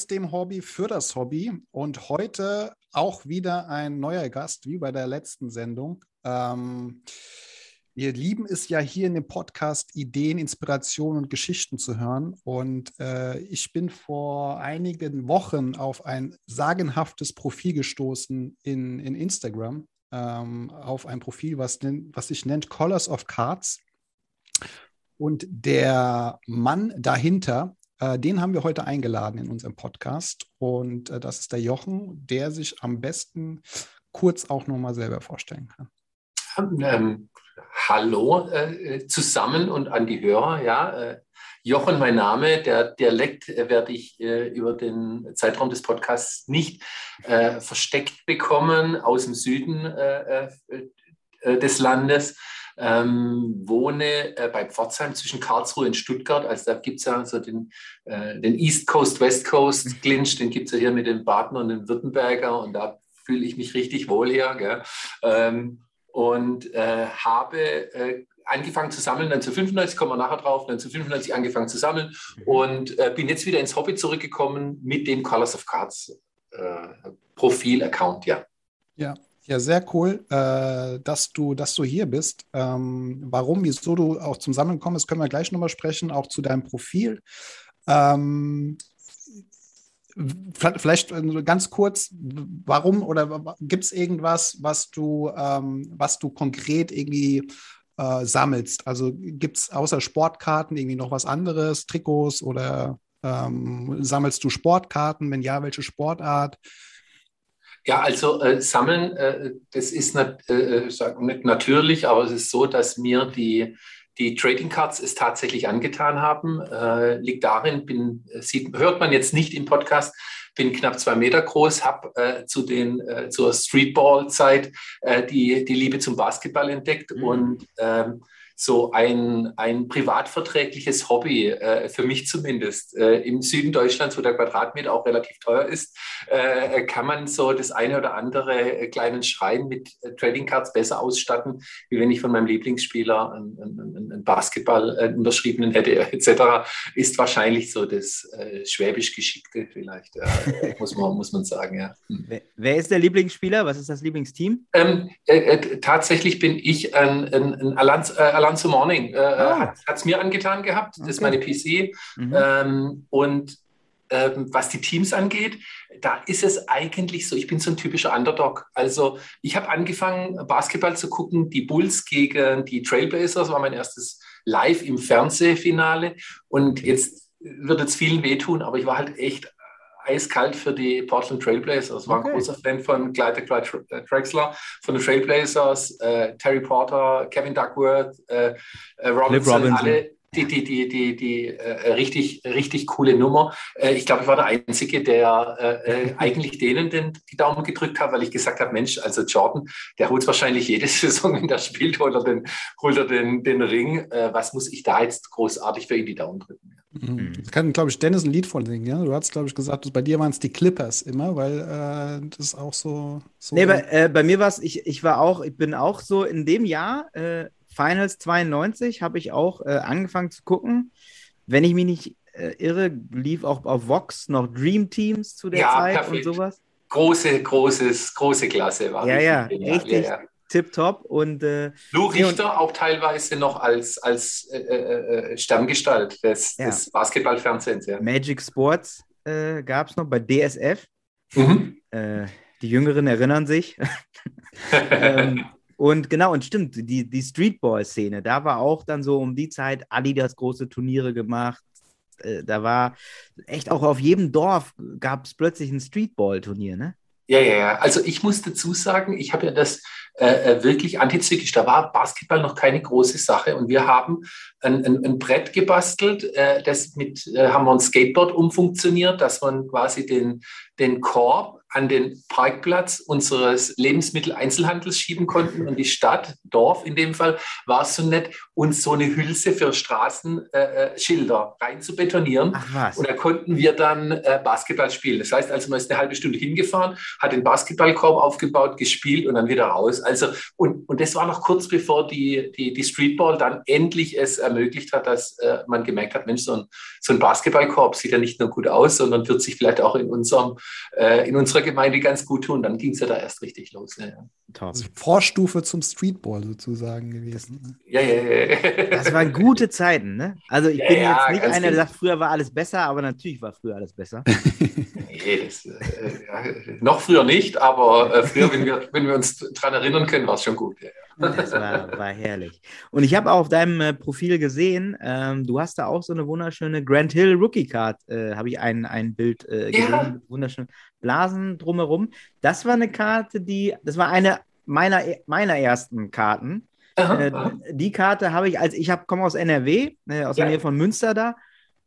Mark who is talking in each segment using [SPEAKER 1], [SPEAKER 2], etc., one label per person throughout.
[SPEAKER 1] aus dem Hobby für das Hobby und heute auch wieder ein neuer Gast, wie bei der letzten Sendung. Ähm, wir lieben es ja hier in dem Podcast, Ideen, Inspirationen und Geschichten zu hören. Und äh, ich bin vor einigen Wochen auf ein sagenhaftes Profil gestoßen in, in Instagram, ähm, auf ein Profil, was, was sich nennt Colors of Cards. Und der Mann dahinter den haben wir heute eingeladen in unserem Podcast. Und äh, das ist der Jochen, der sich am besten kurz auch nochmal selber vorstellen kann.
[SPEAKER 2] Ähm, hallo äh, zusammen und an die Hörer. Ja, äh, Jochen, mein Name. Der Dialekt äh, werde ich äh, über den Zeitraum des Podcasts nicht versteckt bekommen aus dem Süden des Landes ähm, wohne äh, bei Pforzheim zwischen Karlsruhe und Stuttgart. Also da gibt es ja so den, äh, den East Coast, West Coast mhm. Clinch, den gibt es ja hier mit den Baden und den Württemberger und da fühle ich mich richtig wohl hier. Ähm, und äh, habe äh, angefangen zu sammeln, 1995, kommen wir nachher drauf, 1995 angefangen zu sammeln mhm. und äh, bin jetzt wieder ins Hobby zurückgekommen mit dem Colors of Cards äh, Profil-Account, ja.
[SPEAKER 1] Ja, ja, sehr cool, äh, dass, du, dass du hier bist. Ähm, warum, wieso du auch zum Sammeln kommst, können wir gleich nochmal sprechen, auch zu deinem Profil. Ähm, vielleicht ganz kurz, warum oder gibt es irgendwas, was du, ähm, was du konkret irgendwie äh, sammelst? Also gibt es außer Sportkarten irgendwie noch was anderes, Trikots oder ähm, sammelst du Sportkarten? Wenn ja, welche Sportart?
[SPEAKER 2] Ja, also äh, Sammeln, äh, das ist nat äh, äh nicht natürlich, aber es ist so, dass mir die, die Trading Cards es tatsächlich angetan haben. Äh, liegt darin, bin, sieht, hört man jetzt nicht im Podcast, bin knapp zwei Meter groß, habe äh, zu den, zur Streetball-Zeit die, die Liebe zum Basketball entdeckt mhm. und ähm, so ein, ein privatverträgliches Hobby, äh, für mich zumindest. Äh, Im Süden Deutschlands, wo der Quadratmeter auch relativ teuer ist, äh, kann man so das eine oder andere äh, kleinen Schrein mit äh, Trading Cards besser ausstatten, wie wenn ich von meinem Lieblingsspieler einen, einen, einen Basketball äh, unterschriebenen hätte, etc. Ist wahrscheinlich so das schwäbisch Geschickte vielleicht, muss, man, muss man sagen. Ja.
[SPEAKER 3] Hm. Wer ist der Lieblingsspieler? Was ist das Lieblingsteam?
[SPEAKER 2] Ähm, tatsächlich bin ich ein, ein, ein Allianz, Allianz To Morning. Äh, ah. Hat es mir angetan gehabt. Das okay. ist meine PC. Mhm. Ähm, und ähm, was die Teams angeht, da ist es eigentlich so, ich bin so ein typischer Underdog. Also ich habe angefangen, Basketball zu gucken, die Bulls gegen die Trailblazers, war mein erstes Live im Fernsehfinale. Und jetzt wird es vielen wehtun, aber ich war halt echt eiskalt für die Portland Trailblazers. War okay. ein großer Fan von Clyde Drexler, von den Trailblazers, äh, Terry Porter, Kevin Duckworth, äh, äh Robinson, Robinson, alle die, die, die, die, die äh, richtig, richtig coole Nummer. Äh, ich glaube, ich war der Einzige, der äh, äh eigentlich denen den, die Daumen gedrückt hat, weil ich gesagt habe, Mensch, also Jordan, der holt wahrscheinlich jede Saison, wenn der spielt, holt er den, holt er den, den Ring. Äh, was muss ich da jetzt großartig für ihn die Daumen drücken?
[SPEAKER 1] Mhm. Das kann, glaube ich, Dennis ein Lied von singen. Ja? Du hast, glaube ich, gesagt, bei dir waren es die Clippers immer, weil äh, das auch so. so
[SPEAKER 3] nee, bei, bei mir war es, ich, ich war auch, ich bin auch so in dem Jahr Finals 92 habe ich auch äh, angefangen zu gucken. Wenn ich mich nicht äh, irre, lief auch auf Vox noch Dream Teams zu der ja, Zeit perfekt. und sowas.
[SPEAKER 2] Große, großes, große Klasse
[SPEAKER 3] war. Ja, ja, richtig. Ja, ja. Tipptopp und äh,
[SPEAKER 2] Lou Richter und, auch teilweise noch als, als äh, äh, äh Stammgestalt des, ja. des Basketballfernsehens.
[SPEAKER 3] Magic Sports äh, gab es noch bei DSF. Mhm. Die Jüngeren erinnern sich. ähm, und genau, und stimmt, die, die Streetball-Szene, da war auch dann so um die Zeit Adidas große Turniere gemacht. Äh, da war echt auch auf jedem Dorf gab es plötzlich ein Streetball-Turnier, ne?
[SPEAKER 2] Ja, ja, ja. Also ich muss dazu sagen, ich habe ja das äh, äh, wirklich antizyklisch. Da war Basketball noch keine große Sache und wir haben ein, ein, ein Brett gebastelt, äh, das mit, äh, haben wir ein Skateboard umfunktioniert, dass man quasi den, den Korb an den Parkplatz unseres Lebensmitteleinzelhandels schieben konnten und die Stadt, Dorf in dem Fall, war es so nett, uns so eine Hülse für Straßenschilder äh, rein zu betonieren. Ach was. Und da konnten wir dann äh, Basketball spielen. Das heißt also, man ist eine halbe Stunde hingefahren, hat den Basketballkorb aufgebaut, gespielt und dann wieder raus. Also, und, und das war noch kurz bevor die, die, die Streetball dann endlich es ermöglicht hat, dass äh, man gemerkt hat, Mensch, so ein, so ein Basketballkorb sieht ja nicht nur gut aus, sondern wird sich vielleicht auch in, unserem, äh, in unserer Gemeinde ganz gut tun. Dann ging es ja da erst richtig los. Ja, ja.
[SPEAKER 1] Also Vorstufe zum Streetball sozusagen gewesen.
[SPEAKER 3] Ne? Ja, ja, ja. Das waren gute Zeiten, ne? Also ich ja, bin jetzt nicht einer, der sagt, früher war alles besser, aber natürlich war früher alles besser.
[SPEAKER 2] nee, das, äh, noch früher nicht, aber äh, früher, wenn wir, wenn wir uns daran erinnern können, war es schon gut.
[SPEAKER 3] Das war, war, herrlich. Und ich habe auch auf deinem äh, Profil gesehen, ähm, du hast da auch so eine wunderschöne Grand Hill Rookie Card, äh, habe ich ein, ein Bild äh, gesehen, ja. mit wunderschönen Blasen drumherum. Das war eine Karte, die, das war eine meiner, meiner ersten Karten. Äh. Die Karte habe ich, als ich komme aus NRW, äh, aus ja. der Nähe von Münster da.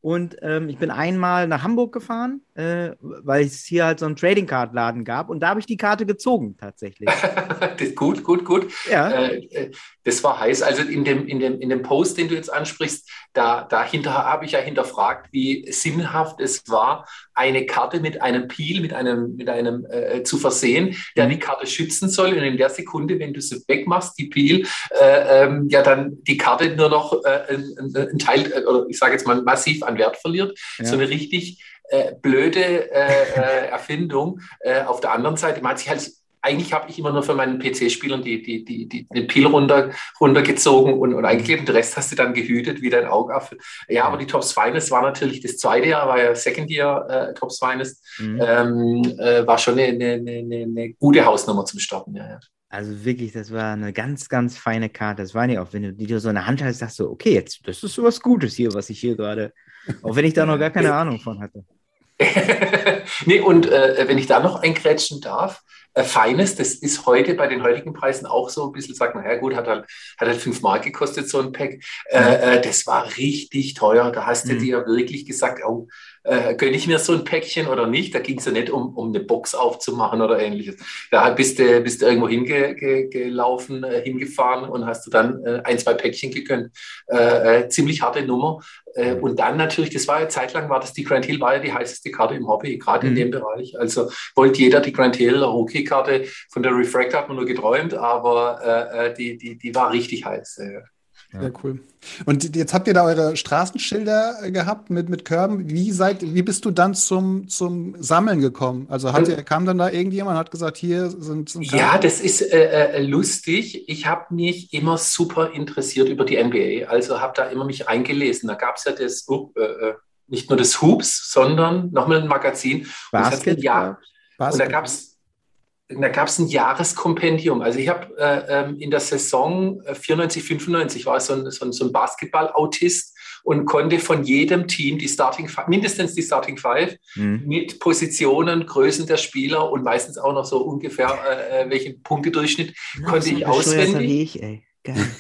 [SPEAKER 3] Und ähm, ich bin einmal nach Hamburg gefahren, äh, weil es hier halt so einen Trading Card Laden gab. Und da habe ich die Karte gezogen, tatsächlich.
[SPEAKER 2] gut, gut, gut. Ja. Äh, äh, das war heiß. Also in dem, in, dem, in dem Post, den du jetzt ansprichst, da, dahinter habe ich ja hinterfragt, wie sinnhaft es war, eine Karte mit einem Peel, mit einem, mit einem äh, zu versehen, der mhm. die Karte schützen soll. Und in der Sekunde, wenn du sie wegmachst, die Peel, äh, ähm, ja dann die Karte nur noch äh, ein, ein, Teil, oder ich sage jetzt mal massiv an Wert verliert. Ja. So eine richtig äh, blöde äh, Erfindung. auf der anderen Seite, man hat sich halt eigentlich habe ich immer nur für meinen PC-Spielern die, die, die, die, den Pil runter, runtergezogen und, und eingeklebt. Den Rest hast du dann gehütet wie dein Augapfel. Ja, aber die Tops Finest war natürlich das zweite Jahr, war ja Second Year äh, Tops Finest. Mhm. Ähm, äh, war schon eine, eine, eine, eine, gute Hausnummer zum Starten. Ja, ja.
[SPEAKER 3] Also wirklich, das war eine ganz, ganz feine Karte. Das war nicht auch, wenn du die so in der Hand hast, sagst du, okay, jetzt, das ist so was Gutes hier, was ich hier gerade, auch wenn ich da noch gar keine Ahnung von hatte.
[SPEAKER 2] nee, und äh, wenn ich da noch einkrätschen darf, äh, Feines, das ist heute bei den heutigen Preisen auch so ein bisschen, sagt man, ja gut, hat halt, hat halt fünf Mark gekostet, so ein Pack. Äh, äh, das war richtig teuer. Da hast du mhm. dir wirklich gesagt, oh, äh, gönne ich mir so ein Päckchen oder nicht? Da ging es ja nicht um, um eine Box aufzumachen oder ähnliches. Da bist du, bist du irgendwo hingelaufen, äh, hingefahren und hast du dann äh, ein, zwei Päckchen gegönnt. Äh, äh, ziemlich harte Nummer. Äh, und dann natürlich, das war ja zeitlang, war das die Grand Hill, war ja die heißeste Karte im Hobby, gerade mhm. in dem Bereich. Also wollte jeder die Grand Hill Rookie-Karte von der Refractor hat man nur geträumt, aber die, die, die war richtig heiß.
[SPEAKER 1] Sehr cool. Und jetzt habt ihr da eure Straßenschilder äh, gehabt mit, mit Körben. Wie, seid, wie bist du dann zum, zum Sammeln gekommen? Also hat, also, kam dann da irgendjemand und hat gesagt, hier sind.
[SPEAKER 2] sind ja, das ist äh, äh, lustig. Ich habe mich immer super interessiert über die NBA. Also habe da immer mich eingelesen. Da gab es ja das, uh, äh, nicht nur das Hoops, sondern nochmal ein Magazin.
[SPEAKER 3] Basket,
[SPEAKER 2] und, ja, und da gab es da gab es ein Jahreskompendium. Also ich habe äh, ähm, in der Saison 94, äh, 95 war so ein, so ein, so ein Basketball-Autist und konnte von jedem Team die Starting mindestens die Starting Five mhm. mit Positionen, Größen der Spieler und meistens auch noch so ungefähr äh, äh welchen Punktedurchschnitt ja, konnte ich auswendig. Ich,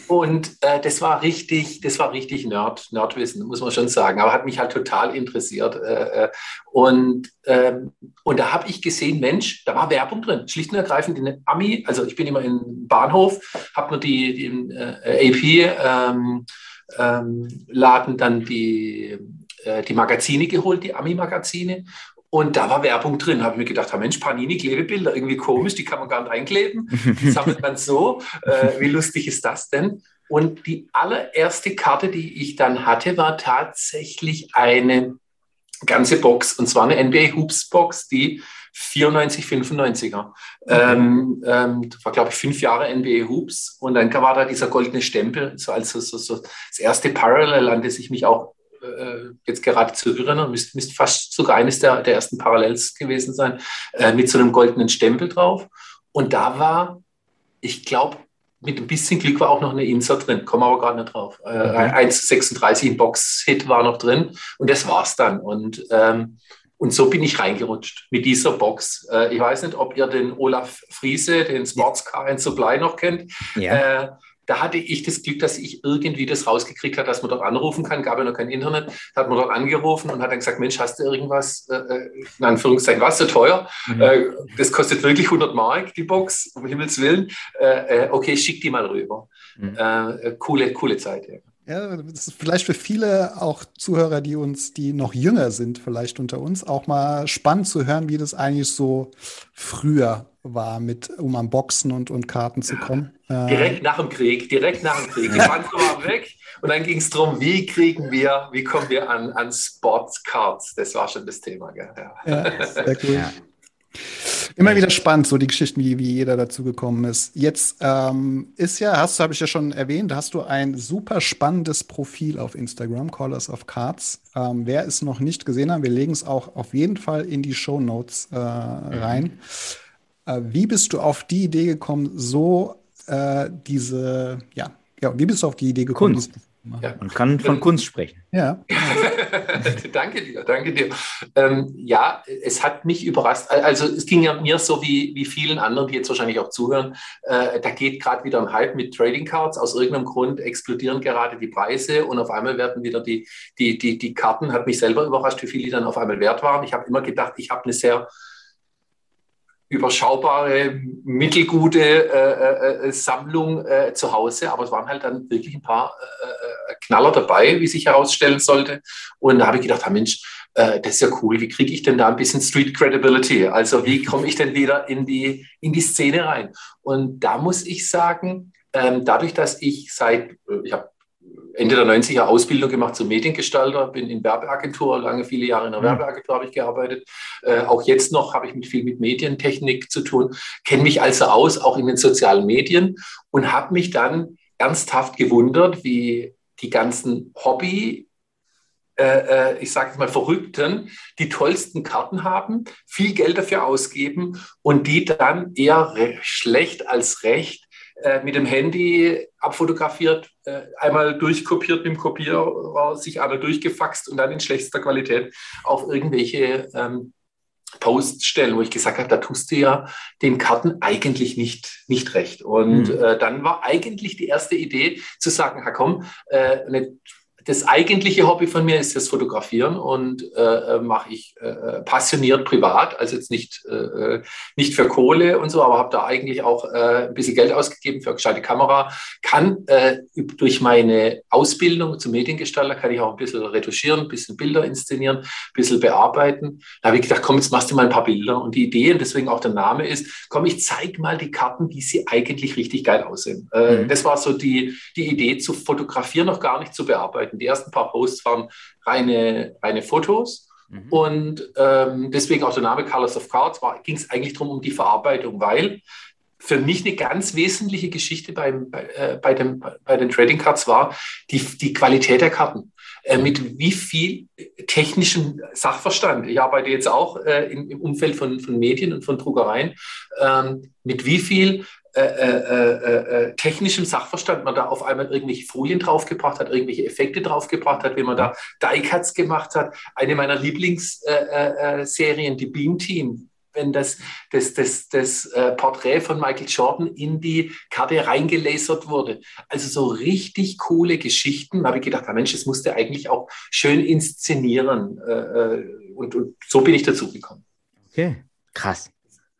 [SPEAKER 2] und äh, das war richtig, das war richtig Nerd, Nerdwissen, muss man schon sagen. Aber hat mich halt total interessiert. Äh, äh und, ähm, und da habe ich gesehen, Mensch, da war Werbung drin. Schlicht und ergreifend in Ami, also ich bin immer im Bahnhof, habe mir die, die äh, AP ähm, ähm, Laden dann die, äh, die Magazine geholt, die Ami-Magazine. Und da war Werbung drin. Habe ich mir gedacht, Mensch, Panini-Klebebilder, irgendwie komisch, die kann man gar nicht einkleben. Die sammelt man so. Äh, wie lustig ist das denn? Und die allererste Karte, die ich dann hatte, war tatsächlich eine ganze Box. Und zwar eine NBA Hoops Box, die 94, 95er. Okay. Ähm, ähm, das war, glaube ich, fünf Jahre NBA Hoops. Und dann war da dieser goldene Stempel, so als so, so, das erste Parallel, an das ich mich auch äh, jetzt gerade zu erinnern, müsste, müsste fast sogar eines der, der ersten Parallels gewesen sein, äh, mit so einem goldenen Stempel drauf. Und da war, ich glaube, mit ein bisschen Glück war auch noch eine Insert drin, komme aber gerade nicht drauf. Äh, okay. 1,36 im Box-Hit war noch drin und das war's dann. Und, ähm, und so bin ich reingerutscht mit dieser Box. Äh, ich weiß nicht, ob ihr den Olaf Friese, den Sportscar in Supply noch kennt. Ja. Äh, da hatte ich das Glück, dass ich irgendwie das rausgekriegt habe, dass man dort anrufen kann. Gab ja noch kein Internet. Da hat man dort angerufen und hat dann gesagt, Mensch, hast du irgendwas, äh, äh in Anführungszeichen, was so teuer? Mhm. Äh, das kostet wirklich 100 Mark, die Box, um Himmels Willen. Äh, äh okay, schick die mal rüber. Mhm. Äh, coole, coole Zeit, ja.
[SPEAKER 1] Ja, das ist vielleicht für viele auch Zuhörer, die uns, die noch jünger sind, vielleicht unter uns, auch mal spannend zu hören, wie das eigentlich so früher war, mit, um an Boxen und, und Karten zu kommen.
[SPEAKER 2] Ja, direkt äh, nach dem Krieg, direkt nach dem Krieg. Die waren weg und dann ging es darum, wie kriegen wir, wie kommen wir an, an Sportscards. Das war schon das Thema. Gell? Ja. ja sehr
[SPEAKER 1] cool. Ja. Immer wieder spannend, so die Geschichten, wie, wie jeder dazu gekommen ist. Jetzt ähm, ist ja, hast du, habe ich ja schon erwähnt, hast du ein super spannendes Profil auf Instagram, Callers of Cards. Ähm, wer es noch nicht gesehen hat, wir legen es auch auf jeden Fall in die Show Notes äh, rein. Mhm. Äh, wie bist du auf die Idee gekommen, so äh, diese, ja, ja, wie bist du auf die Idee gekommen?
[SPEAKER 3] Kunst. Ja. Man kann von Kunst sprechen.
[SPEAKER 2] Ja. danke dir, danke dir. Ähm, ja, es hat mich überrascht. Also es ging ja mir so wie, wie vielen anderen, die jetzt wahrscheinlich auch zuhören. Äh, da geht gerade wieder ein Hype mit Trading Cards. Aus irgendeinem Grund explodieren gerade die Preise und auf einmal werden wieder die, die, die, die Karten. Hat mich selber überrascht, wie viel die dann auf einmal wert waren. Ich habe immer gedacht, ich habe eine sehr überschaubare, mittelgute äh, äh, äh, Sammlung äh, zu Hause, aber es waren halt dann wirklich ein paar äh, äh, Knaller dabei, wie sich herausstellen sollte. Und da habe ich gedacht, ah, Mensch, das ist ja cool, wie kriege ich denn da ein bisschen Street Credibility? Also wie komme ich denn wieder in die, in die Szene rein? Und da muss ich sagen, ähm, dadurch, dass ich seit, ich habe Ende der 90er Ausbildung gemacht zum Mediengestalter, bin in Werbeagentur, lange viele Jahre in der mhm. Werbeagentur habe ich gearbeitet. Äh, auch jetzt noch habe ich mit viel mit Medientechnik zu tun, kenne mich also aus, auch in den sozialen Medien und habe mich dann ernsthaft gewundert, wie die ganzen Hobby, äh, äh ich sage es mal, Verrückten, die tollsten Karten haben, viel Geld dafür ausgeben und die dann eher schlecht als recht äh, mit dem Handy abfotografiert, äh, einmal durchkopiert mit dem Kopierer, sich einmal durchgefaxt und dann in schlechtester Qualität auf irgendwelche ähm, Posts stellen, wo ich gesagt habe, da tust du ja den Karten eigentlich nicht, nicht recht. Und mhm. äh, dann war eigentlich die erste Idee zu sagen, ha komm, äh, eine das eigentliche Hobby von mir ist das Fotografieren und äh, äh mache ich äh, passioniert privat, also jetzt nicht, äh, äh, nicht für Kohle und so, aber habe da eigentlich auch äh, ein bisschen Geld ausgegeben für eine gescheite Kamera. Kann durch meine Ausbildung zum Mediengestalter kann ich auch ein bisschen retuschieren, ein bisschen Bilder inszenieren, ein bisschen bearbeiten. Da habe ich gedacht, komm, jetzt machst du mal ein paar Bilder. Und die Idee, und deswegen auch der Name ist, komm, ich zeige mal die Karten, wie sie eigentlich richtig geil aussehen. Mhm. Das war so die, die Idee, zu fotografieren, noch gar nicht zu bearbeiten. Die ersten paar Posts waren reine, reine Fotos. Mhm. Und ähm, deswegen auch der Name Colors of Cards ging es eigentlich darum, um die Verarbeitung, weil für mich eine ganz wesentliche Geschichte beim, bei, äh, bei, dem, bei den Trading Cards war die, die Qualität der Karten. Äh, mit wie viel technischem Sachverstand, ich arbeite jetzt auch äh, im, im, Umfeld von, von Medien und von Druckereien, ähm, mit wie viel äh äh, äh, technischem Sachverstand man da auf einmal irgendwelche Folien draufgebracht hat, irgendwelche Effekte draufgebracht hat, wie man da Die-Cuts gemacht hat. Eine meiner Lieblingsserien, die Beam Team, wenn das, das, das, das Porträt von Michael Jordan in die Karte reingelasert wurde. Also so richtig coole Geschichten. Da habe ich gedacht, Mensch, das musste eigentlich auch schön inszenieren. und, und so bin ich dazu gekommen.
[SPEAKER 3] Okay, krass.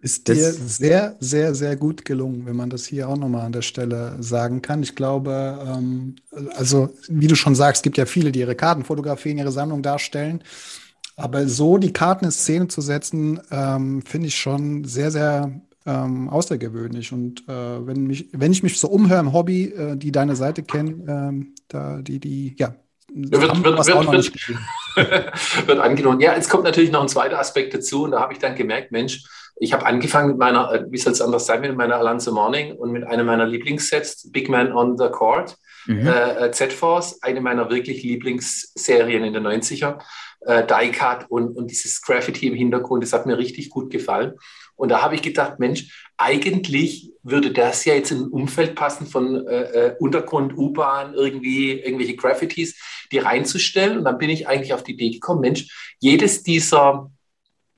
[SPEAKER 1] Ist dir sehr, sehr, sehr gut gelungen, wenn man das hier auch nochmal an der Stelle sagen kann. Ich glaube, ähm, also wie du schon sagst, es gibt ja viele, die ihre Karten fotografieren, ihre Sammlung darstellen. Aber so die Karten in Szene zu setzen, ähm, finde ich schon sehr, sehr ähm, außergewöhnlich. Und äh, wenn, mich, wenn ich mich so umhöre im Hobby, äh, die deine Seite kennen, ähm, da die, die, ja,
[SPEAKER 2] wird, wird, wird, wird, wird angenommen. Ja, es kommt natürlich noch ein zweiter Aspekt dazu und da habe ich dann gemerkt, Mensch, ich habe angefangen mit meiner, äh, wie soll es anders sein, mit meiner Alonso Morning und mit einem meiner Lieblingssets, Big Man on the Court, mhm. äh, Z-Force, eine meiner wirklich Lieblingsserien in den 90er, äh, Die-Cut und, und dieses Graffiti im Hintergrund, das hat mir richtig gut gefallen. Und da habe ich gedacht, Mensch, eigentlich würde das ja jetzt in ein Umfeld passen von äh, äh Untergrund, U-Bahn, irgendwie irgendwelche Graffitis, die reinzustellen. Und dann bin ich eigentlich auf die Idee gekommen, Mensch, jedes dieser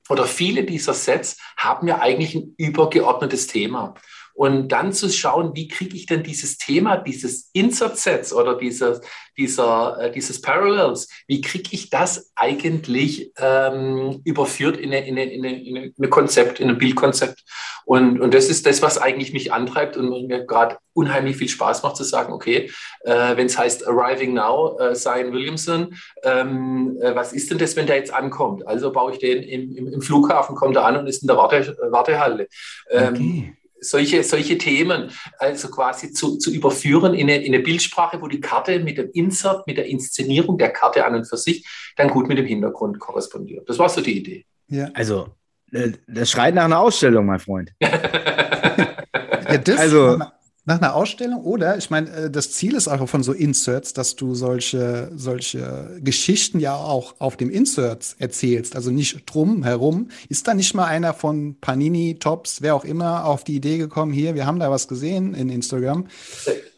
[SPEAKER 2] oder viele dieser Sets haben ja eigentlich ein übergeordnetes Thema. Und dann zu schauen, wie kriege ich denn dieses Thema, dieses Insert-Sets oder dieses, dieser, äh, dieses Parallels, wie kriege ich das eigentlich ähm, überführt in ein in eine, in eine Konzept, in ein Bildkonzept. Und, und das ist das, was eigentlich mich antreibt und mir gerade unheimlich viel Spaß macht zu sagen, okay, äh, wenn es heißt Arriving Now, äh, Williamson, ähm, äh, was ist denn das, wenn der jetzt ankommt? Also baue ich den im, im, im Flughafen, kommt er an und ist in der Warte, Wartehalle. Ähm, okay solche, solche Themen also quasi zu, zu überführen in eine, in eine Bildsprache, wo die Karte mit dem Insert, mit der Inszenierung der Karte an und für sich dann gut mit dem Hintergrund korrespondiert. Das war so die Idee.
[SPEAKER 3] Ja. Also, äh, das schreit nach einer Ausstellung, mein Freund.
[SPEAKER 1] ja, das, also, nach einer Ausstellung oder, ich meine, äh, das Ziel ist auch von so Inserts, dass du solche, solche Geschichten ja auch auf dem Insert erzählst, also nicht drum herum. Ist da nicht mal einer von Panini, Tops, wer auch immer, auf die Idee gekommen, hier, wir haben da was gesehen in Instagram.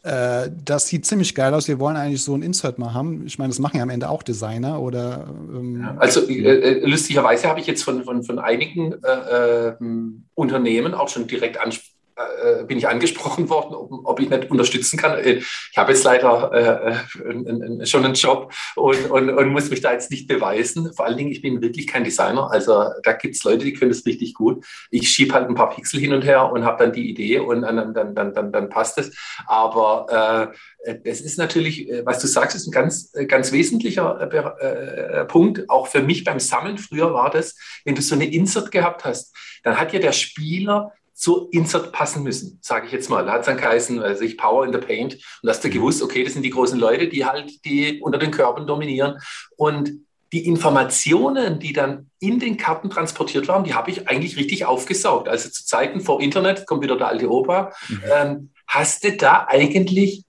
[SPEAKER 1] Äh, das sieht ziemlich geil aus. Wir wollen eigentlich so ein Insert mal haben. Ich meine, das machen ja am Ende auch Designer oder.
[SPEAKER 2] Ähm, ja, also äh, äh lustigerweise habe ich jetzt von, von, von einigen äh, ähm, Unternehmen auch schon direkt ansprechen äh, bin ich angesprochen worden, ob, ob, ich nicht unterstützen kann. Äh, ich habe jetzt leider äh, äh schon einen Job und, und, und, muss mich da jetzt nicht beweisen. Vor allen Dingen, ich bin wirklich kein Designer. Also da gibt es Leute, die können das richtig gut. Ich schiebe halt ein paar Pixel hin und her und habe dann die Idee und dann, dann, dann, dann, dann passt es. Aber äh, es ist natürlich, was du sagst, ist ein ganz, ganz wesentlicher äh, Punkt. Auch für mich beim Sammeln früher war das, wenn du so eine Insert gehabt hast, dann hat ja der Spieler zu Insert passen müssen, sage ich jetzt mal. Da hat es dann geheißen, also ich Power in the Paint. Und hast du mhm. gewusst, okay, das sind die großen Leute, die halt die unter den Körpern dominieren. Und die Informationen, die dann in den Karten transportiert waren, die habe ich eigentlich richtig aufgesaugt. Also zu Zeiten vor Internet, kommt wieder der alte Opa, mhm. ähm, hast du da eigentlich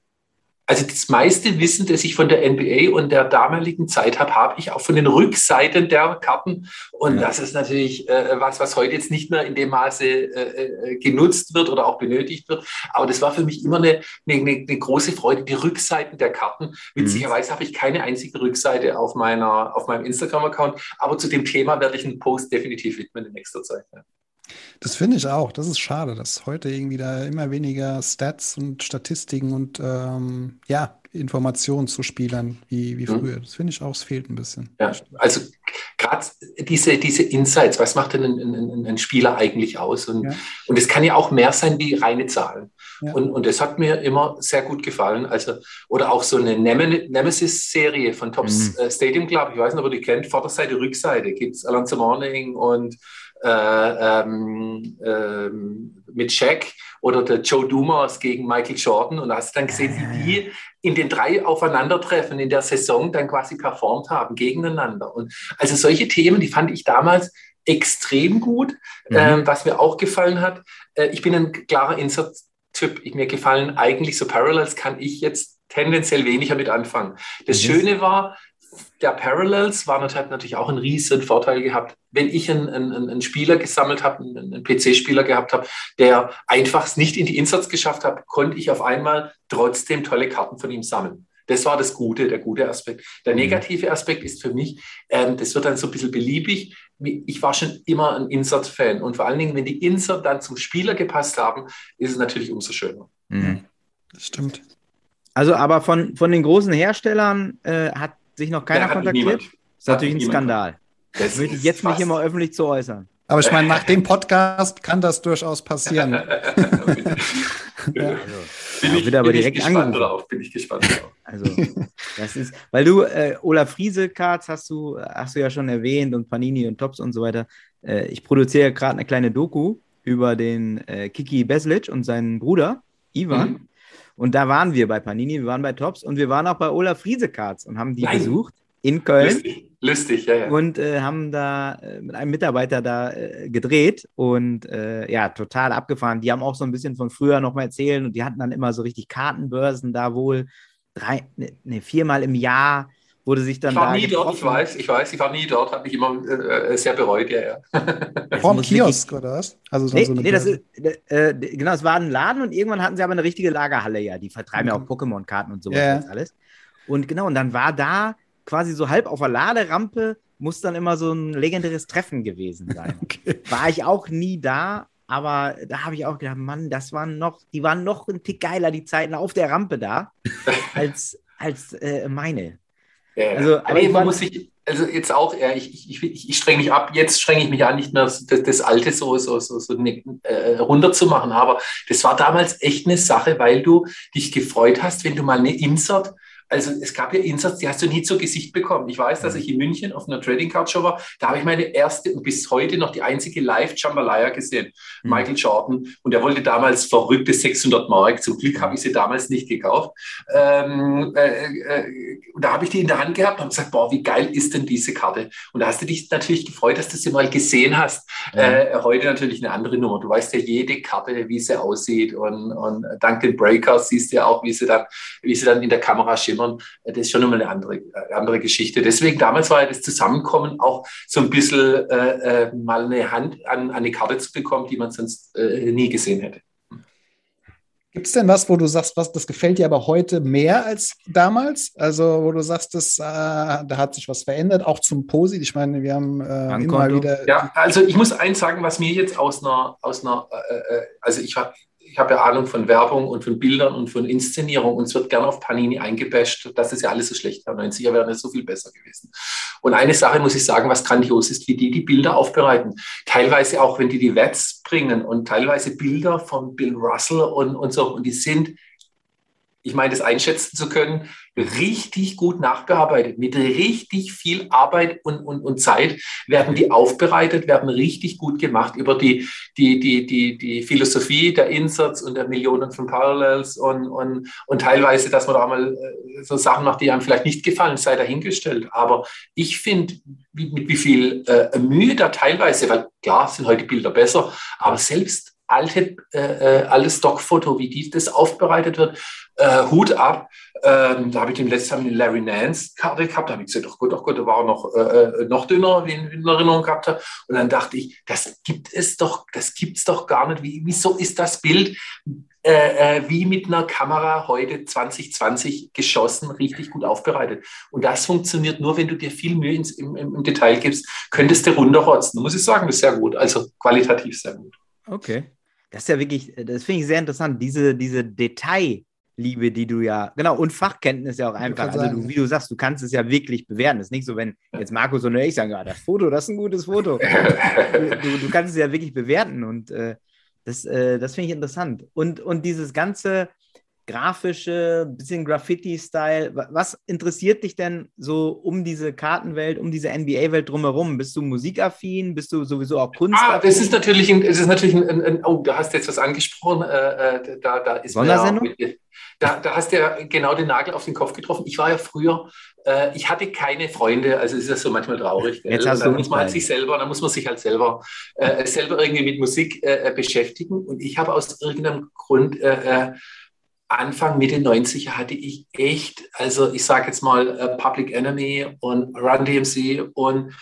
[SPEAKER 2] also das meiste Wissen, das ich von der NBA und der damaligen Zeit habe, habe ich auch von den Rückseiten der Karten. Und ja. das ist natürlich äh, was, was heute jetzt nicht mehr in dem Maße äh, äh, genutzt wird oder auch benötigt wird. Aber das war für mich immer eine, eine, eine große Freude, die Rückseiten der Karten. Witzigerweise mhm. habe ich keine einzige Rückseite auf, meiner, auf meinem Instagram-Account. Aber zu dem Thema werde ich einen Post definitiv widmen in nächster Zeit. Ja.
[SPEAKER 1] Das finde ich auch. Das ist schade, dass heute irgendwie da immer weniger Stats und Statistiken und ähm, ja, Informationen zu Spielern wie, wie mhm. früher. Das finde ich auch, es fehlt ein bisschen.
[SPEAKER 2] Ja, also gerade diese, diese Insights, was macht denn ein, ein, ein Spieler eigentlich aus? Und, ja. und es kann ja auch mehr sein wie reine Zahlen. Ja. Und, und das hat mir immer sehr gut gefallen. Also, oder auch so eine Nemesis-Serie von Tops mhm. Äh, Stadium Club, ich weiß nicht, ob ihr die kennt, Vorderseite, Rückseite, gibt es Alonso Morning und äh, ähm, ähm, mit Shaq oder der Joe Dumas gegen Michael Jordan und hast dann gesehen, wie die in den drei Aufeinandertreffen in der Saison dann quasi performt haben gegeneinander. Und also solche Themen, die fand ich damals extrem gut. Mhm. Ähm, was mir auch gefallen hat, äh, ich bin ein klarer Insert-Typ. Mir gefallen eigentlich so Parallels, kann ich jetzt tendenziell weniger mit anfangen. Das mhm. Schöne war, der Parallels war hat natürlich auch einen riesen Vorteil gehabt. Wenn ich einen, einen, einen Spieler gesammelt habe, einen, einen PC-Spieler gehabt habe, der einfach es nicht in die Inserts geschafft hat, konnte ich auf einmal trotzdem tolle Karten von ihm sammeln. Das war das Gute, der gute Aspekt. Der mhm. negative Aspekt ist für mich, ähm, das wird dann so ein bisschen beliebig. Ich war schon immer ein Insert-Fan und vor allen Dingen, wenn die Insert dann zum Spieler gepasst haben, ist es natürlich umso schöner.
[SPEAKER 1] Mhm. Das stimmt.
[SPEAKER 3] Also, aber von, von den großen Herstellern äh, hat sich noch keiner kontaktiert? Das ist natürlich ein Skandal. Das möchte ich jetzt nicht immer öffentlich zu äußern.
[SPEAKER 1] Aber ich meine, nach dem Podcast kann das durchaus passieren. ja.
[SPEAKER 3] Bin ich, wieder aber direkt ich gespannt drauf, bin ich gespannt drauf. Also, das ist, weil du äh, Olaf Friese Cards hast du, hast du ja schon erwähnt und Panini und Tops und so weiter. Äh, ich produziere gerade eine kleine Doku über den äh, Kiki Beslic und seinen Bruder Ivan. Mhm. Und da waren wir bei Panini, wir waren bei Tops und wir waren auch bei Olaf Friese Cards und haben die Nein. besucht in Köln.
[SPEAKER 2] Lustig, lustig ja, ja.
[SPEAKER 3] Und äh, haben da äh, mit einem Mitarbeiter da äh, gedreht und äh, ja, total abgefahren. Die haben auch so ein bisschen von früher noch mal erzählt und die hatten dann immer so richtig Kartenbörsen da wohl drei, ne, ne viermal im Jahr wurde sich dann.
[SPEAKER 2] Ich war nie getroffen. dort, ich weiß, ich weiß, ich war nie dort, habe mich immer äh, sehr bereut, ja,
[SPEAKER 1] ja. Vorm Kiosk oder was?
[SPEAKER 3] Also nee, so nee das ist, äh, genau, es war ein Laden und irgendwann hatten sie aber eine richtige Lagerhalle, ja. Die vertreiben mhm. ja auch Pokémon-Karten und sowas yeah. alles. Und genau, und dann war da quasi so halb auf der Laderampe, muss dann immer so ein legendäres Treffen gewesen sein. okay. War ich auch nie da, aber da habe ich auch gedacht, Mann, das waren noch, die waren noch ein Tick geiler, die Zeiten auf der Rampe da, als, als äh, meine.
[SPEAKER 2] Ja, also, aber nee, man muss sich, also jetzt auch, ja, ich, ich, ich, ich strenge mich ab, jetzt strenge ich mich an, nicht mehr das, das Alte so, so, so, so äh, runterzumachen, aber das war damals echt eine Sache, weil du dich gefreut hast, wenn du mal eine Insert also es gab ja Insatz, die hast du nie zu Gesicht bekommen. Ich weiß, dass mhm. ich in München auf einer Trading Card Show war. Da habe ich meine erste und bis heute noch die einzige Live Jambalaya gesehen, mhm. Michael Jordan. Und er wollte damals verrückte 600 Mark. Zum Glück habe ich sie damals nicht gekauft. Ähm, äh, äh, und da habe ich die in der Hand gehabt und gesagt, boah, wie geil ist denn diese Karte? Und da hast du dich natürlich gefreut, dass du sie mal gesehen hast. Mhm. Äh, heute natürlich eine andere Nummer. Du weißt ja jede Karte, wie sie aussieht. Und, und dank den Breakers siehst du ja auch, wie sie dann, wie sie dann in der Kamera schimmert sondern äh, das ist schon nochmal eine andere, äh, andere Geschichte. Deswegen damals war ja das Zusammenkommen auch so ein bisschen äh, äh, mal eine Hand an, an eine Karte zu bekommen, die man sonst äh, nie gesehen hätte.
[SPEAKER 1] Gibt es denn was, wo du sagst, was das gefällt dir aber heute mehr als damals? Also, wo du sagst, das, äh, da hat sich was verändert, auch zum Posit. Ich meine, wir haben äh, immer wieder.
[SPEAKER 2] Ja, also ich muss eins sagen, was mir jetzt aus einer, aus einer äh, also ich war ich habe ja Ahnung von Werbung und von Bildern und von Inszenierung und es wird gerne auf Panini eingebasht, dass es ja alles so schlecht war. 90er wären es so viel besser gewesen. Und eine Sache muss ich sagen, was grandios ist, wie die die Bilder aufbereiten. Teilweise auch, wenn die die Wets bringen und teilweise Bilder von Bill Russell und, und so. Und die sind ich meine, das einschätzen zu können, richtig gut nachbearbeitet. Mit richtig viel Arbeit und, und, und Zeit werden die aufbereitet, werden richtig gut gemacht über die, die, die, die, die Philosophie der Inserts und der Millionen von Parallels und, und, und teilweise, dass man da mal äh, so Sachen macht, die einem vielleicht nicht gefallen, sei dahingestellt. Aber ich finde, mit wie viel äh, Mühe da teilweise, weil klar sind heute Bilder besser, aber selbst alte, äh, äh, altes Stockfoto, wie die, das aufbereitet wird, äh, Hut ab. Ähm, da habe ich den letzten Mal eine Larry Nance Karte gehabt. Da habe ich gesagt, ach Gott, ach Gott, der war noch, äh, äh, noch dünner, wie ich in Erinnerung gehabt habe. Und dann dachte ich, das gibt es doch, das gibt es doch gar nicht. Wie, wieso ist das Bild äh, äh wie mit einer Kamera heute 2020 geschossen, richtig gut aufbereitet? Und das funktioniert nur, wenn du dir viel Mühe ins, im, im, Detail gibst. Könntest du runterrotzen. Muss ich sagen, das ist sehr gut. Also qualitativ sehr gut.
[SPEAKER 3] Okay. Das ist ja wirklich, das finde ich sehr interessant, diese, diese Detail- Liebe, die du ja, genau, und Fachkenntnis ja auch einfach. Also, du, wie du sagst, du kannst es ja wirklich bewerten. Es ist nicht so, wenn jetzt Markus und ich sagen, ah, das Foto, das ist ein gutes Foto. du, du, du, kannst es ja wirklich bewerten und äh, das, äh, das finde ich interessant. Und, und dieses ganze grafische, bisschen Graffiti-Style, was interessiert dich denn so um diese Kartenwelt, um diese NBA-Welt drumherum? Bist du musikaffin? Bist du sowieso auch Kunst?
[SPEAKER 2] Ah, das ist natürlich, ein, das ist natürlich ein, ein, oh, da hast du jetzt was angesprochen. Äh, äh da, da ist
[SPEAKER 3] Sondersendung?
[SPEAKER 2] Ja, da, da hast du ja genau den Nagel auf den Kopf getroffen. Ich war ja früher, äh, ich hatte keine Freunde, also ist das so manchmal traurig.
[SPEAKER 3] Jetzt hast dann
[SPEAKER 2] muss man halt sich selber, dann muss man sich halt selber, äh, selber irgendwie mit Musik äh, äh beschäftigen. Und ich habe aus irgendeinem Grund Anfang, Mitte 90er hatte ich echt, also ich sage jetzt mal Public Enemy und Run DMC und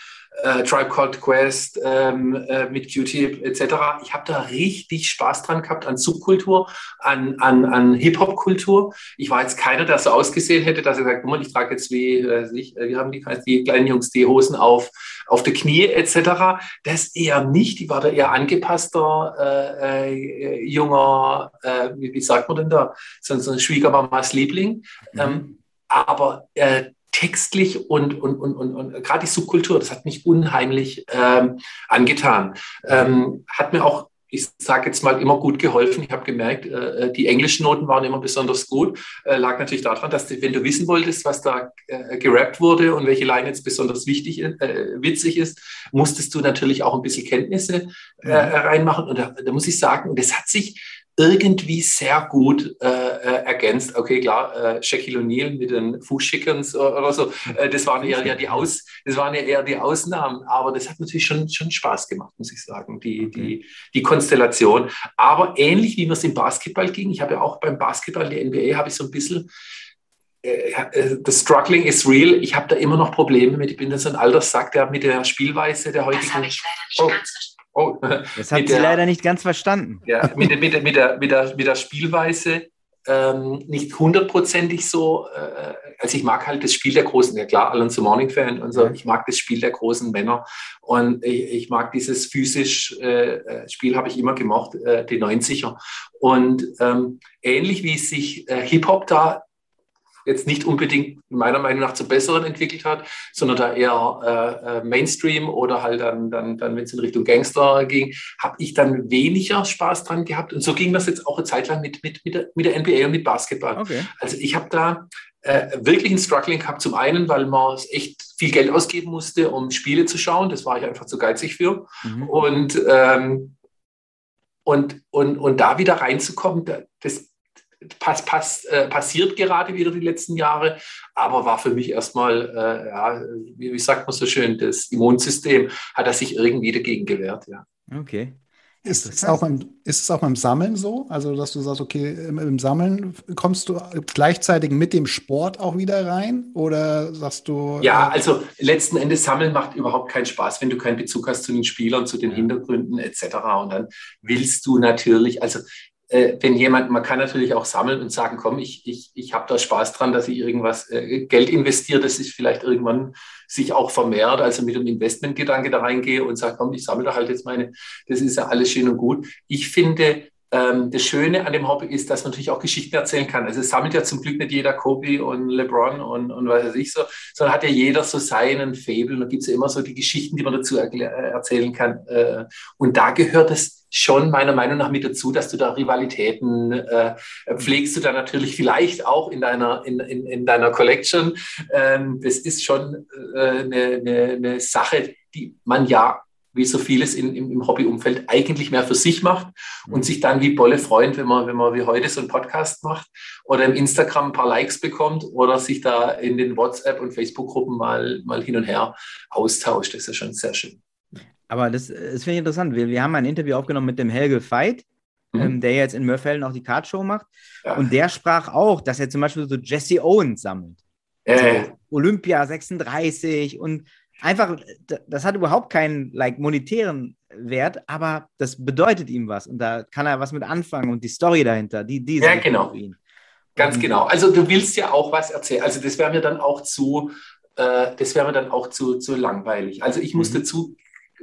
[SPEAKER 2] äh, Tribe Called Quest ähm, äh, mit Q-Tip etc. Ich habe da richtig Spaß dran gehabt an Subkultur, an, an, an Hip-Hop-Kultur. Ich war jetzt keiner, der so ausgesehen hätte, dass er sagt, ich trage jetzt wie, äh, ich, wie haben die, die kleinen Jungs die Hosen auf, auf die Knie etc. Das eher nicht. Ich war da eher angepasster, äh, äh, junger, äh, wie, wie, sagt man denn da, so, so ein Schwiegermamas Liebling. Mhm. Ähm, aber äh, textlich und, und, und, und, und gerade die Subkultur, das hat mich unheimlich ähm, angetan. Ähm, hat mir auch, ich sage jetzt mal, immer gut geholfen. Ich habe gemerkt, äh, äh, die englischen Noten waren immer besonders gut. Äh, lag natürlich daran, dass du, wenn du wissen wolltest, was da äh, gerappt wurde und welche Line jetzt besonders wichtig, äh, witzig ist, musstest du natürlich auch ein bisschen Kenntnisse äh, reinmachen. Und da, da muss ich sagen, das hat sich irgendwie sehr gut äh, äh, ergänzt. Okay, klar, äh, Shaquille O'Neal mit den Fußschickens oder so, äh, das waren eher, ja die Aus, das waren ja eher die Ausnahmen, aber das hat natürlich schon, schon Spaß gemacht, muss ich sagen, die, okay. die, die Konstellation. Aber ähnlich wie wir es im Basketball ging, ich habe ja auch beim Basketball, der NBA, habe ich so ein bisschen äh, äh, the struggling is real. Ich habe da immer noch Probleme mit. Ich bin da so ein alter Sack, der mit der Spielweise der heutigen. Das habe ich leider nicht oh. ganz
[SPEAKER 3] Oh, das hat sie der, leider nicht ganz verstanden.
[SPEAKER 2] Ja, mit, mit, mit, der, mit, der, mit der Spielweise ähm, nicht hundertprozentig so, äh, also ich mag halt das Spiel der Großen, ja klar, the Morning Fan und so, ich mag das Spiel der großen Männer und ich, ich mag dieses physisch äh, äh Spiel, habe ich immer gemocht, äh, die 90er. Und ähm, ähnlich wie sich äh, Hip-Hop da jetzt nicht unbedingt meiner Meinung nach zum Besseren entwickelt hat, sondern da eher äh, äh Mainstream oder halt dann, dann, dann wenn es in Richtung Gangster ging, habe ich dann weniger Spaß dran gehabt. Und so ging das jetzt auch eine Zeit lang mit, mit, mit, der, mit der NBA und mit Basketball. Okay. Also ich habe da äh, wirklich ein Struggling gehabt. Zum einen, weil man echt viel Geld ausgeben musste, um Spiele zu schauen. Das war ich einfach zu geizig für. Mhm. Und, ähm, und, und, und da wieder reinzukommen, das, pass, pass, äh, passiert gerade wieder die letzten Jahre, aber war für mich erstmal, äh, ja, wie, wie, sagt man so schön, das Immunsystem hat er sich irgendwie dagegen gewehrt. Ja.
[SPEAKER 3] Okay.
[SPEAKER 1] Ist es, auch beim, ist es auch beim Sammeln so? Also, dass du sagst, okay, im, im, Sammeln kommst du gleichzeitig mit dem Sport auch wieder rein? Oder sagst du.
[SPEAKER 2] Ja, äh, also letzten Endes Sammeln macht überhaupt keinen Spaß, wenn du keinen Bezug hast zu den Spielern, zu den Hintergründen etc. Und dann willst du natürlich, also äh, wenn jemand, man kann natürlich auch sammeln und sagen, komm, ich, ich, ich habe da Spaß dran, dass ich irgendwas äh, Geld investiere, das ist vielleicht irgendwann sich auch vermehrt, also mit einem Investmentgedanke da reingehe und sage, komm, ich sammle da halt jetzt meine, das ist ja alles schön und gut. Ich finde, ähm, das Schöne an dem Hobby ist, dass man natürlich auch Geschichten erzählen kann. Also es sammelt ja zum Glück nicht jeder Kobe und LeBron und, und was weiß ich so, sondern hat ja jeder so seinen Fable. Und da gibt es ja immer so die Geschichten, die man dazu erzählen kann. Äh, und da gehört es schon meiner Meinung nach mit dazu, dass du da Rivalitäten äh, pflegst du da natürlich vielleicht auch in deiner, in, in, in deiner Collection. Ähm, das ist schon äh, eine, eine, eine Sache, die man ja wie so vieles in, im, im Hobbyumfeld eigentlich mehr für sich macht und sich dann wie Bolle freut, wenn man, wenn man wie heute so einen Podcast macht oder im Instagram ein paar Likes bekommt oder sich da in den WhatsApp- und Facebook-Gruppen mal, mal hin und her austauscht. Das ist ja schon sehr schön.
[SPEAKER 3] Aber das, das finde ich interessant. Wir, wir haben ein Interview aufgenommen mit dem Helge Veit, mhm. ähm, der jetzt in Mörfelden auch die Card-Show macht. Ja. Und der sprach auch, dass er zum Beispiel so Jesse Owens sammelt. Äh. Also Olympia 36 und einfach, das hat überhaupt keinen like, monetären Wert, aber das bedeutet ihm was und da kann er was mit anfangen und die Story dahinter, die, die
[SPEAKER 2] Ja, genau. Ganz und, genau. Also du willst ja auch was erzählen. Also das wäre mir dann auch zu, äh, das wäre mir dann auch zu, zu langweilig. Also ich muss mhm. dazu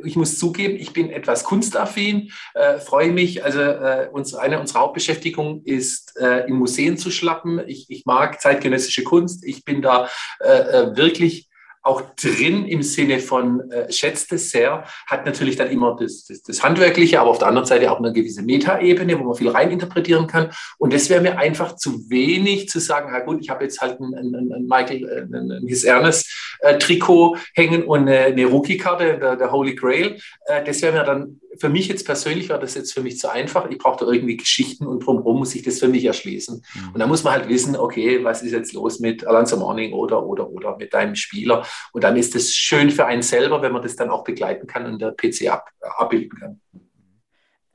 [SPEAKER 2] ich muss zugeben, ich bin etwas kunstaffin, äh, freue mich. Also äh, uns, eine unserer Hauptbeschäftigungen ist, äh, in Museen zu schlappen. Ich, ich mag zeitgenössische Kunst. Ich bin da äh, äh wirklich auch drin im Sinne von äh, schätzt es sehr, hat natürlich dann immer das, das, das, Handwerkliche, aber auf der anderen Seite auch eine gewisse Metaebene, wo man viel reininterpretieren kann. Und das wäre mir einfach zu wenig zu sagen, na gut, ich habe jetzt halt ein, ein, ein Michael, äh, ein, ein His Ernest äh, Trikot hängen und eine, eine Rookie-Karte, der, der, Holy Grail. Äh, das wäre mir dann für mich jetzt persönlich war das jetzt für mich zu einfach. Ich brauchte irgendwie Geschichten und drumherum muss ich das für mich erschließen. Mhm. Und da muss man halt wissen, okay, was ist jetzt los mit Alonso Morning oder, oder, oder mit deinem Spieler. Und dann ist es schön für einen selber, wenn man das dann auch begleiten kann und der PC ab, abbilden kann.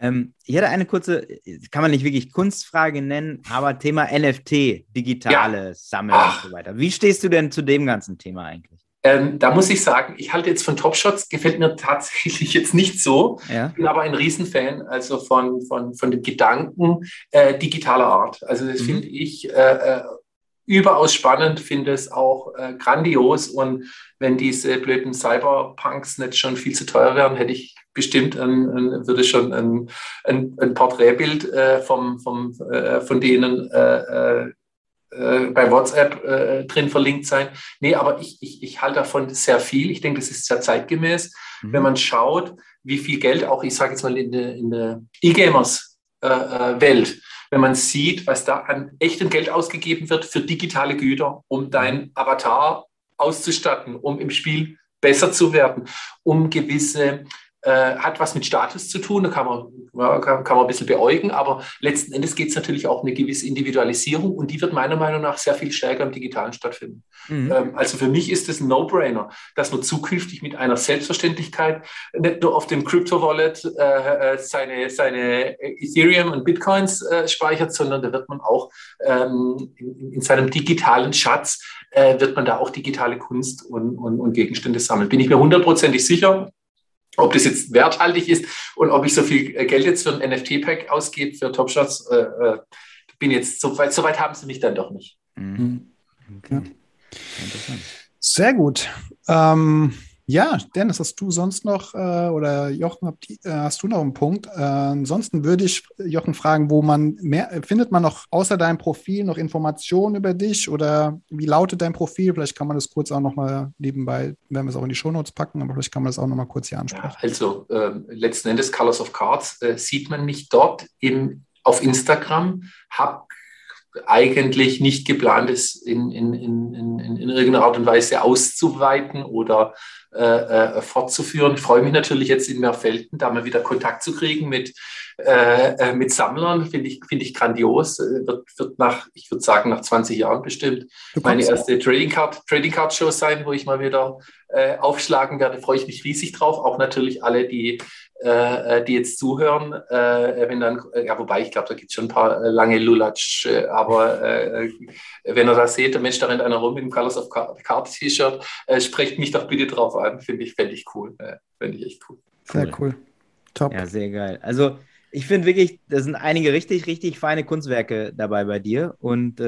[SPEAKER 3] Ähm, ich hätte eine kurze, kann man nicht wirklich Kunstfrage nennen, aber Thema NFT, digitale ja. Sammeln Ach. und so weiter. Wie stehst du denn zu dem ganzen Thema eigentlich?
[SPEAKER 2] Ähm, da muss ich sagen, ich halte jetzt von Top Shots, gefällt mir tatsächlich jetzt nicht so. Ja. Bin aber ein Riesenfan also von, von, von den Gedanken äh, digitaler Art. Also das mhm. finde ich äh, äh, überaus spannend, finde es auch äh, grandios. Und wenn diese blöden Cyberpunks nicht schon viel zu teuer wären, hätte ich bestimmt ein, ein, würde schon ein, ein, ein Porträtbild äh, vom, vom, äh, von denen äh, bei WhatsApp äh, drin verlinkt sein. Nee, aber ich, ich, ich halte davon sehr viel. Ich denke, das ist sehr zeitgemäß. Mhm. Wenn man schaut, wie viel Geld auch, ich sage jetzt mal, in der, in der E-Gamers-Welt, äh, wenn man sieht, was da an echtem Geld ausgegeben wird für digitale Güter, um dein Avatar auszustatten, um im Spiel besser zu werden, um gewisse äh, hat was mit Status zu tun, da kann man, ja, kann, kann, man ein bisschen beäugen, aber letzten Endes geht es natürlich auch um eine gewisse Individualisierung und die wird meiner Meinung nach sehr viel stärker im Digitalen stattfinden. Mhm. Ähm, also für mich ist es ein No-Brainer, dass man zukünftig mit einer Selbstverständlichkeit nicht nur auf dem Crypto-Wallet äh, äh seine, seine Ethereum und Bitcoins äh, speichert, sondern da wird man auch ähm, in, in, seinem digitalen Schatz, äh, wird man da auch digitale Kunst und, und, und Gegenstände sammeln. Bin ich mir hundertprozentig sicher ob das jetzt werthaltig ist und ob ich so viel Geld jetzt für ein NFT-Pack ausgebe für Top Shots, äh, äh bin jetzt, so weit, so weit haben sie mich dann doch nicht. Mhm.
[SPEAKER 1] Okay. Ja. Sehr gut. Ähm, ja, Dennis, hast du sonst noch äh, oder Jochen, habt, äh, hast du noch einen Punkt? Äh, ansonsten würde ich Jochen fragen, wo man mehr findet man noch außer deinem Profil noch Informationen über dich oder wie lautet dein Profil? Vielleicht kann man das kurz auch noch mal nebenbei, wenn wir es auch in die Shownotes packen, aber vielleicht kann man das auch noch mal kurz hier ansprechen. Ja,
[SPEAKER 2] also ähm, letzten Endes Colors of Cards äh, sieht man mich dort im, auf Instagram, habe eigentlich nicht geplant ist, in, in, in, in, in irgendeiner Art und Weise auszuweiten oder äh, äh, fortzuführen. Ich freue mich natürlich jetzt in Meerfelden, da mal wieder Kontakt zu kriegen mit, äh, äh mit Sammlern. Finde ich, find ich grandios. Äh, wird, wird nach, ich würde sagen, nach 20 Jahren bestimmt meine erste Trading Card, Trading Card Show sein, wo ich mal wieder äh, aufschlagen werde. Freue ich mich riesig drauf. Auch natürlich alle, die die jetzt zuhören, wenn dann, ja, wobei ich glaube, da gibt es schon ein paar lange Lulatsch, aber wenn ihr das seht, der Mensch, da rennt einer rum mit dem Colors of Card T-Shirt, sprecht mich doch bitte drauf an, finde ich, fände ich cool, fände ich echt cool.
[SPEAKER 1] Sehr cool.
[SPEAKER 3] Top. Ja, sehr geil. Also, ich finde wirklich, da sind einige richtig, richtig feine Kunstwerke dabei bei dir und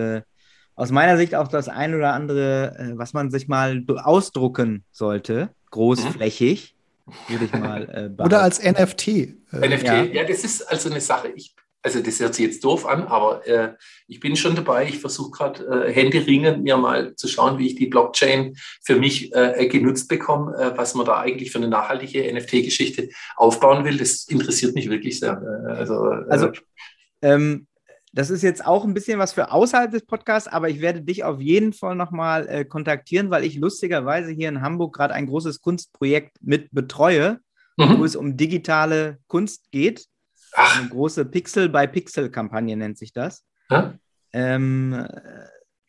[SPEAKER 3] aus meiner Sicht auch das ein oder andere, was man sich mal ausdrucken sollte, großflächig. Mhm würde ich mal.
[SPEAKER 1] Äh, Oder als NFT.
[SPEAKER 2] Äh, NFT, ja. ja. das ist also eine Sache. Ich, also das hört sich jetzt doof an, aber äh, ich bin schon dabei. Ich versuche gerade äh, händeringend mir mal zu schauen, wie ich die Blockchain für mich äh, genutzt bekomme, äh, was man da eigentlich für eine nachhaltige NFT-Geschichte aufbauen will. Das interessiert mich wirklich sehr. Äh, also,
[SPEAKER 3] äh, also ähm, das ist jetzt auch ein bisschen was für außerhalb des Podcasts, aber ich werde dich auf jeden Fall nochmal äh, kontaktieren, weil ich lustigerweise hier in Hamburg gerade ein großes Kunstprojekt mit betreue, mhm. wo es um digitale Kunst geht. Ach. Eine große Pixel-by-Pixel-Kampagne nennt sich das. Ähm,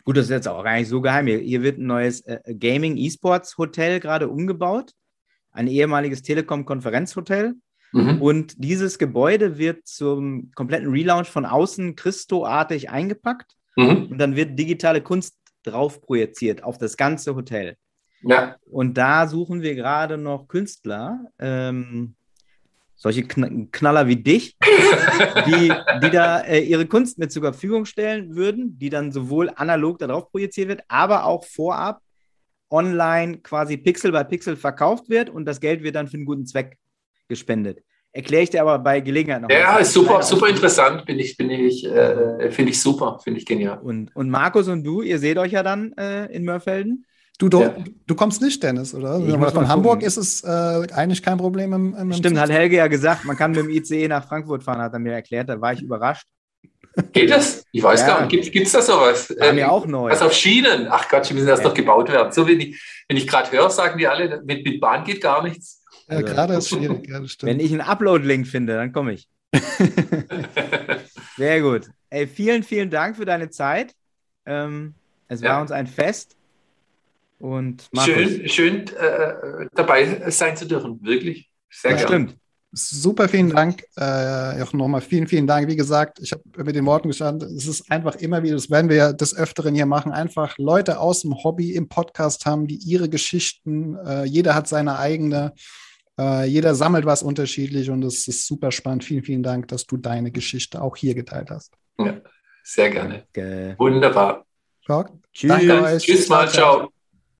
[SPEAKER 3] gut, das ist jetzt auch gar nicht so geheim. Hier, hier wird ein neues äh, Gaming-E-Sports-Hotel gerade umgebaut. Ein ehemaliges Telekom-Konferenzhotel. Mhm. Und dieses Gebäude wird zum kompletten Relaunch von außen Christo-artig eingepackt mhm. und dann wird digitale Kunst drauf projiziert auf das ganze Hotel. Ja. Und da suchen wir gerade noch Künstler, ähm, solche Knaller wie dich, die, die da äh, ihre Kunst mit zur Verfügung stellen würden, die dann sowohl analog darauf projiziert wird, aber auch vorab online quasi Pixel bei Pixel verkauft wird und das Geld wird dann für einen guten Zweck gespendet. Erkläre ich dir aber bei Gelegenheit noch.
[SPEAKER 2] Ja, ist super, super interessant, bin ich, bin ich, äh, finde ich super, finde ich genial.
[SPEAKER 3] Und, und Markus und du, ihr seht euch ja dann äh, in Mörfelden.
[SPEAKER 1] Du, du, ja. du, kommst nicht, Dennis, oder? Von Hamburg gucken. ist es äh, eigentlich kein Problem. Im,
[SPEAKER 3] im Stimmt, hat Helge ja gesagt, man kann mit dem ICE nach Frankfurt fahren, hat er mir erklärt. Da war ich überrascht.
[SPEAKER 2] Geht das? Ich weiß ja. gar nicht. Gibt es da sowas?
[SPEAKER 3] War ähm, mir auch neu.
[SPEAKER 2] Was auf Schienen? Ach Gott, die müssen erst ja. noch gebaut werden. So, wenn ich, wenn ich gerade höre, sagen die alle, mit, mit Bahn geht gar nichts.
[SPEAKER 1] Ja, also, gerade ist schwierig. Ja,
[SPEAKER 3] wenn ich einen Upload-Link finde, dann komme ich. Sehr gut. Ey, vielen, vielen Dank für deine Zeit. Ähm, es ja. war uns ein Fest. Und
[SPEAKER 2] schön, schön äh, dabei sein zu dürfen, wirklich.
[SPEAKER 1] Sehr ja, Stimmt. Super, vielen Dank. Äh, auch nochmal vielen, vielen Dank. Wie gesagt, ich habe mit den Worten gestanden, es ist einfach immer wieder, das werden wir des Öfteren hier machen, einfach Leute aus dem Hobby im Podcast haben, die ihre Geschichten, äh, jeder hat seine eigene äh, jeder sammelt was unterschiedlich und es ist super spannend. Vielen, vielen Dank, dass du deine Geschichte auch hier geteilt hast.
[SPEAKER 2] Ja, sehr gerne. Danke. Wunderbar.
[SPEAKER 1] Ja,
[SPEAKER 2] Tschüss. Danke euch. Tschüss mal, ciao.